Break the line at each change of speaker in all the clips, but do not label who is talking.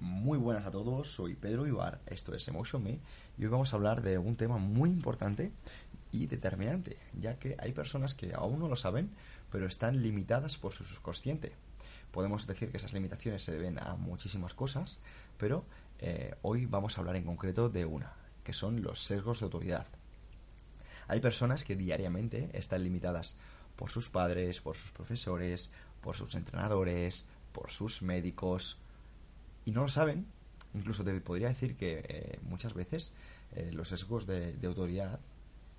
Muy buenas a todos, soy Pedro Ibar, esto es Emotion Me y hoy vamos a hablar de un tema muy importante y determinante, ya que hay personas que aún no lo saben, pero están limitadas por su subconsciente. Podemos decir que esas limitaciones se deben a muchísimas cosas, pero eh, hoy vamos a hablar en concreto de una, que son los sesgos de autoridad. Hay personas que diariamente están limitadas por sus padres, por sus profesores, por sus entrenadores, por sus médicos, y no lo saben. Incluso te podría decir que eh, muchas veces eh, los sesgos de, autoridad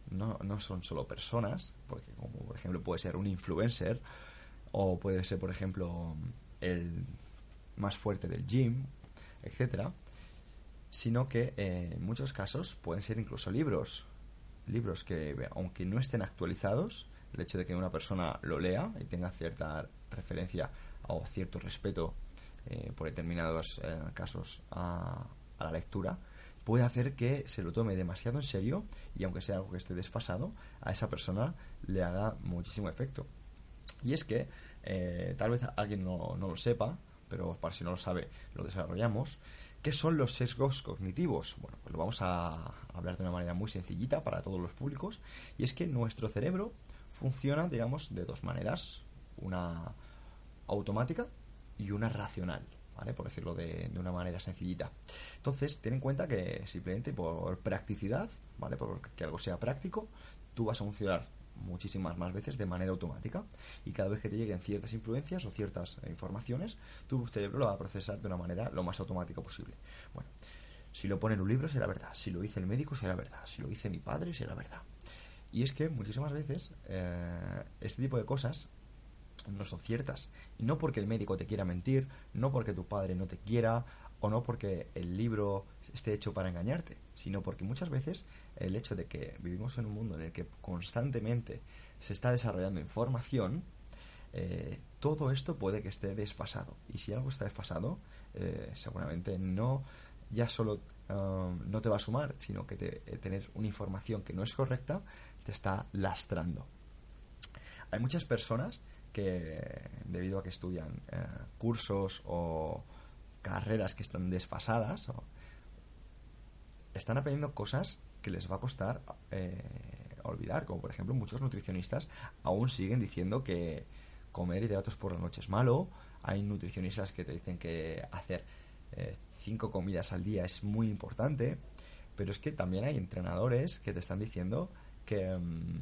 no, no, son solo personas, porque como por ejemplo puede ser un influencer, o puede ser por ejemplo el más fuerte del gym, etcétera, sino que eh, en muchos casos pueden ser incluso libros, libros que aunque no estén actualizados, el hecho de que una persona lo lea y tenga cierta referencia o cierto respeto eh, por determinados eh, casos a, a, la lectura, puede hacer que se lo tome demasiado en serio y aunque sea algo que esté desfasado, a esa persona le haga muchísimo efecto. Y es que, eh, tal vez alguien no, no, lo sepa, pero para si no lo sabe, lo desarrollamos. ¿Qué son los sesgos cognitivos? Bueno, pues lo vamos a hablar de una manera muy sencillita para todos los públicos. Y es que nuestro cerebro funciona, digamos, de dos maneras. Una automática y una racional, ¿vale? Por decirlo de, una manera sencillita. Entonces, ten en cuenta que simplemente por practicidad, ¿vale? Por que algo sea práctico, tú vas a funcionar muchísimas más veces de manera automática y cada vez que te lleguen ciertas influencias o ciertas informaciones, tu cerebro lo va a procesar de una manera lo más automática posible. Bueno, si lo pone en un libro será verdad, si lo dice el médico será verdad, si lo dice mi padre será verdad. Y es que muchísimas veces eh, este tipo de cosas no son ciertas. Y no porque el médico te quiera mentir, no porque tu padre no te quiera, o no porque el libro esté hecho para engañarte, sino porque muchas veces el hecho de que vivimos en un mundo en el que constantemente se está desarrollando información, eh, todo esto puede que esté desfasado. Y si algo está desfasado, eh, seguramente no ya solo um, no te va a sumar, sino que eh, tener una información que no es correcta te está lastrando. Hay muchas personas que, debido a que estudian eh, cursos o carreras que están desfasadas, están aprendiendo cosas que les va a costar eh, olvidar, como por ejemplo muchos nutricionistas aún siguen diciendo que comer hidratos por la noche es malo, hay nutricionistas que te dicen que hacer eh, cinco comidas al día es muy importante, pero es que también hay entrenadores que te están diciendo que um,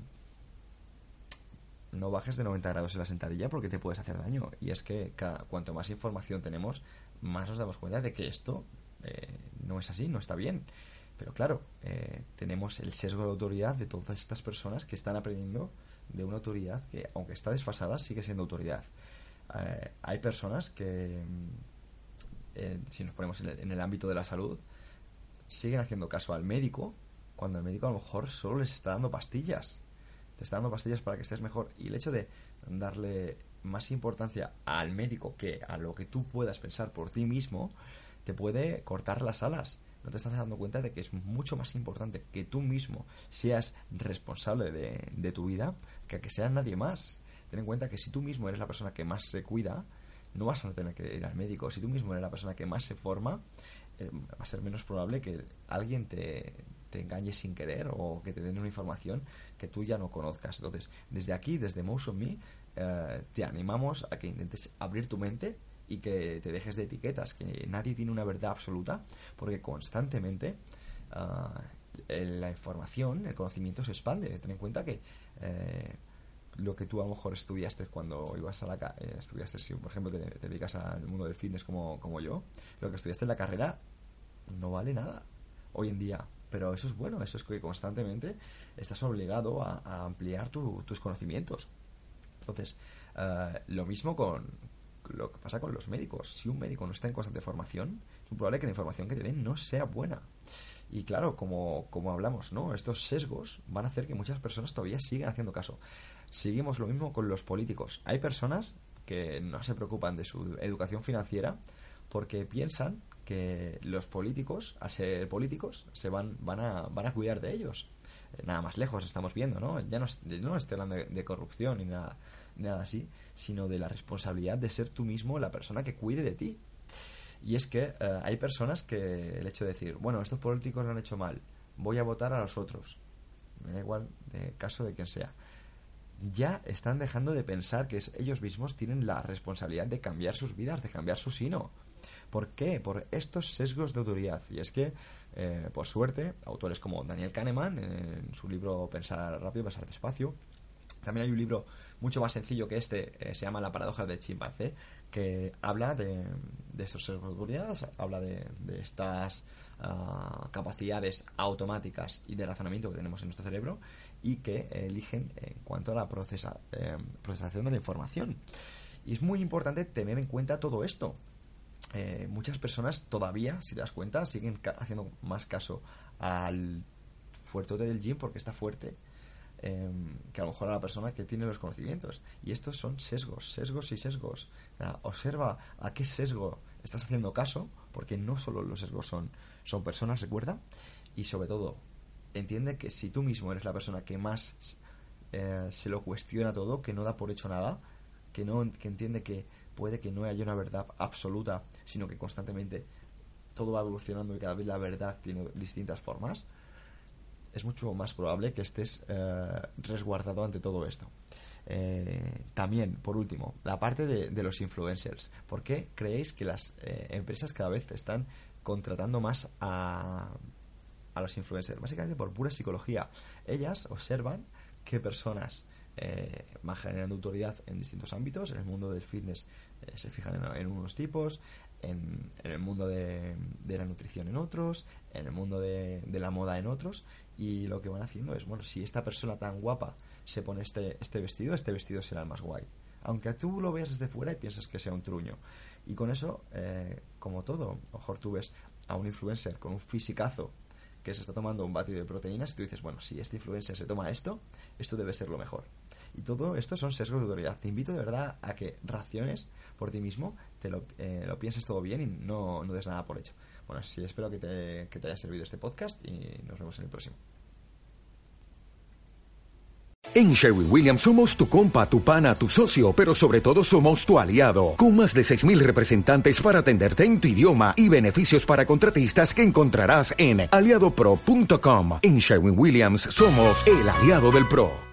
no bajes de 90 grados en la sentadilla porque te puedes hacer daño. Y es que cada, cuanto más información tenemos, más nos damos cuenta de que esto eh, no es así, no está bien. Pero claro, eh, tenemos el sesgo de autoridad de todas estas personas que están aprendiendo de una autoridad que, aunque está desfasada, sigue siendo autoridad. Eh, hay personas que, eh, si nos ponemos en el, en el ámbito de la salud, siguen haciendo caso al médico cuando el médico a lo mejor solo les está dando pastillas. Te está dando pastillas para que estés mejor. Y el hecho de darle más importancia al médico que a lo que tú puedas pensar por ti mismo, te puede cortar las alas. No te estás dando cuenta de que es mucho más importante que tú mismo seas responsable de, tu vida que que sea nadie más. Ten en cuenta que si tú mismo eres la persona que más se cuida, no vas a tener que ir al médico. Si tú mismo eres la persona que más se forma, eh, va a ser menos probable que alguien te, te engañe sin querer o que te den una información que tú ya no conozcas. Entonces, desde aquí, desde Motion Me, eh, te animamos a que intentes abrir tu mente y que te dejes de etiquetas, que nadie tiene una verdad absoluta, porque constantemente uh, la información, el conocimiento se expande. Ten en cuenta que eh, lo que tú a lo mejor estudiaste cuando ibas a la eh, estudiaste si por ejemplo te, te, dedicas al mundo del fitness como, como yo, lo que estudiaste en la carrera no vale nada hoy en día. Pero eso es bueno, eso es que constantemente estás obligado a, ampliar tu, tus conocimientos. Entonces, uh, lo mismo con, lo que pasa con los médicos. Si un médico no está en constante formación, es probable que la información que te den no sea buena. Y claro, como, como hablamos, ¿no? Estos sesgos van a hacer que muchas personas todavía sigan haciendo caso. Seguimos lo mismo con los políticos. Hay personas que no se preocupan de su educación financiera porque piensan que los políticos, al ser políticos, se van, van, a, van a cuidar de ellos. Eh, nada más lejos estamos viendo, ¿no? Ya no, no estoy hablando de, corrupción ni nada, nada así, sino de la responsabilidad de ser tú mismo la persona que cuide de ti. Y es que eh, hay personas que el hecho de decir, bueno, estos políticos lo han hecho mal, voy a votar a los otros, me da igual, de caso de quien sea, ya están dejando de pensar que ellos mismos tienen la responsabilidad de cambiar sus vidas, de cambiar su sino. ¿Por qué? Por estos sesgos de autoridad. Y es que, eh, por suerte, autores como Daniel Kahneman, en su libro Pensar rápido, pensar despacio, también hay un libro mucho más sencillo que este, eh, se llama La paradoja del chimpancé, que habla de, estos sesgos de autoridad, habla de, estas ah, capacidades automáticas y de razonamiento que tenemos en nuestro cerebro y que eligen en cuanto a la procesa, eh, procesación de la información. Y es muy importante tener en cuenta todo esto. Eh, muchas personas todavía, si te das cuenta, siguen haciendo más caso al fuerte del gym porque está fuerte em, que a lo mejor a la persona que tiene los conocimientos. Y estos son sesgos, sesgos y sesgos. observa a qué sesgo estás haciendo caso, porque no solo los sesgos son, son personas, recuerda, y sobre todo, entiende que si tú mismo eres la persona que más eh, se lo cuestiona todo, que no da por hecho nada, que no que entiende que puede que no haya una verdad absoluta, sino que constantemente todo va evolucionando y cada vez la verdad tiene distintas formas, es mucho más probable que estés eh, resguardado ante todo esto. Eh, también, por último, la parte de, los influencers. ¿Por qué creéis que las empresas cada vez están contratando más a a los influencers, básicamente por pura psicología. Ellas observan qué personas eh, van generando autoridad en distintos ámbitos. En el mundo del fitness eh, se fijan en, unos tipos, en, el mundo de, la nutrición en otros, en el mundo de, la moda en otros. Y lo que van haciendo es, bueno, si esta persona tan guapa se pone este, este vestido, este vestido será el más guay. Aunque tú lo veas desde fuera y piensas que sea un truño. Y con eso, eh, como todo, mejor tú ves a un influencer con un fisicazo que se está tomando un batido de proteínas y tú dices, bueno, si este influencer se toma esto, esto debe ser lo mejor. Y todo esto son sesgos de autoridad. Te invito de verdad a que raciones por ti mismo, te lo, eh, lo pienses todo bien y no, no des nada por hecho. Bueno, sí, espero que te, que te haya servido este podcast y nos vemos en el próximo.
En Sherwin Williams somos tu compa, tu pana, tu socio, pero sobre todo somos tu aliado, con más de 6.000 representantes para atenderte en tu idioma y beneficios para contratistas que encontrarás en aliadopro.com. En Sherwin Williams somos el aliado del PRO.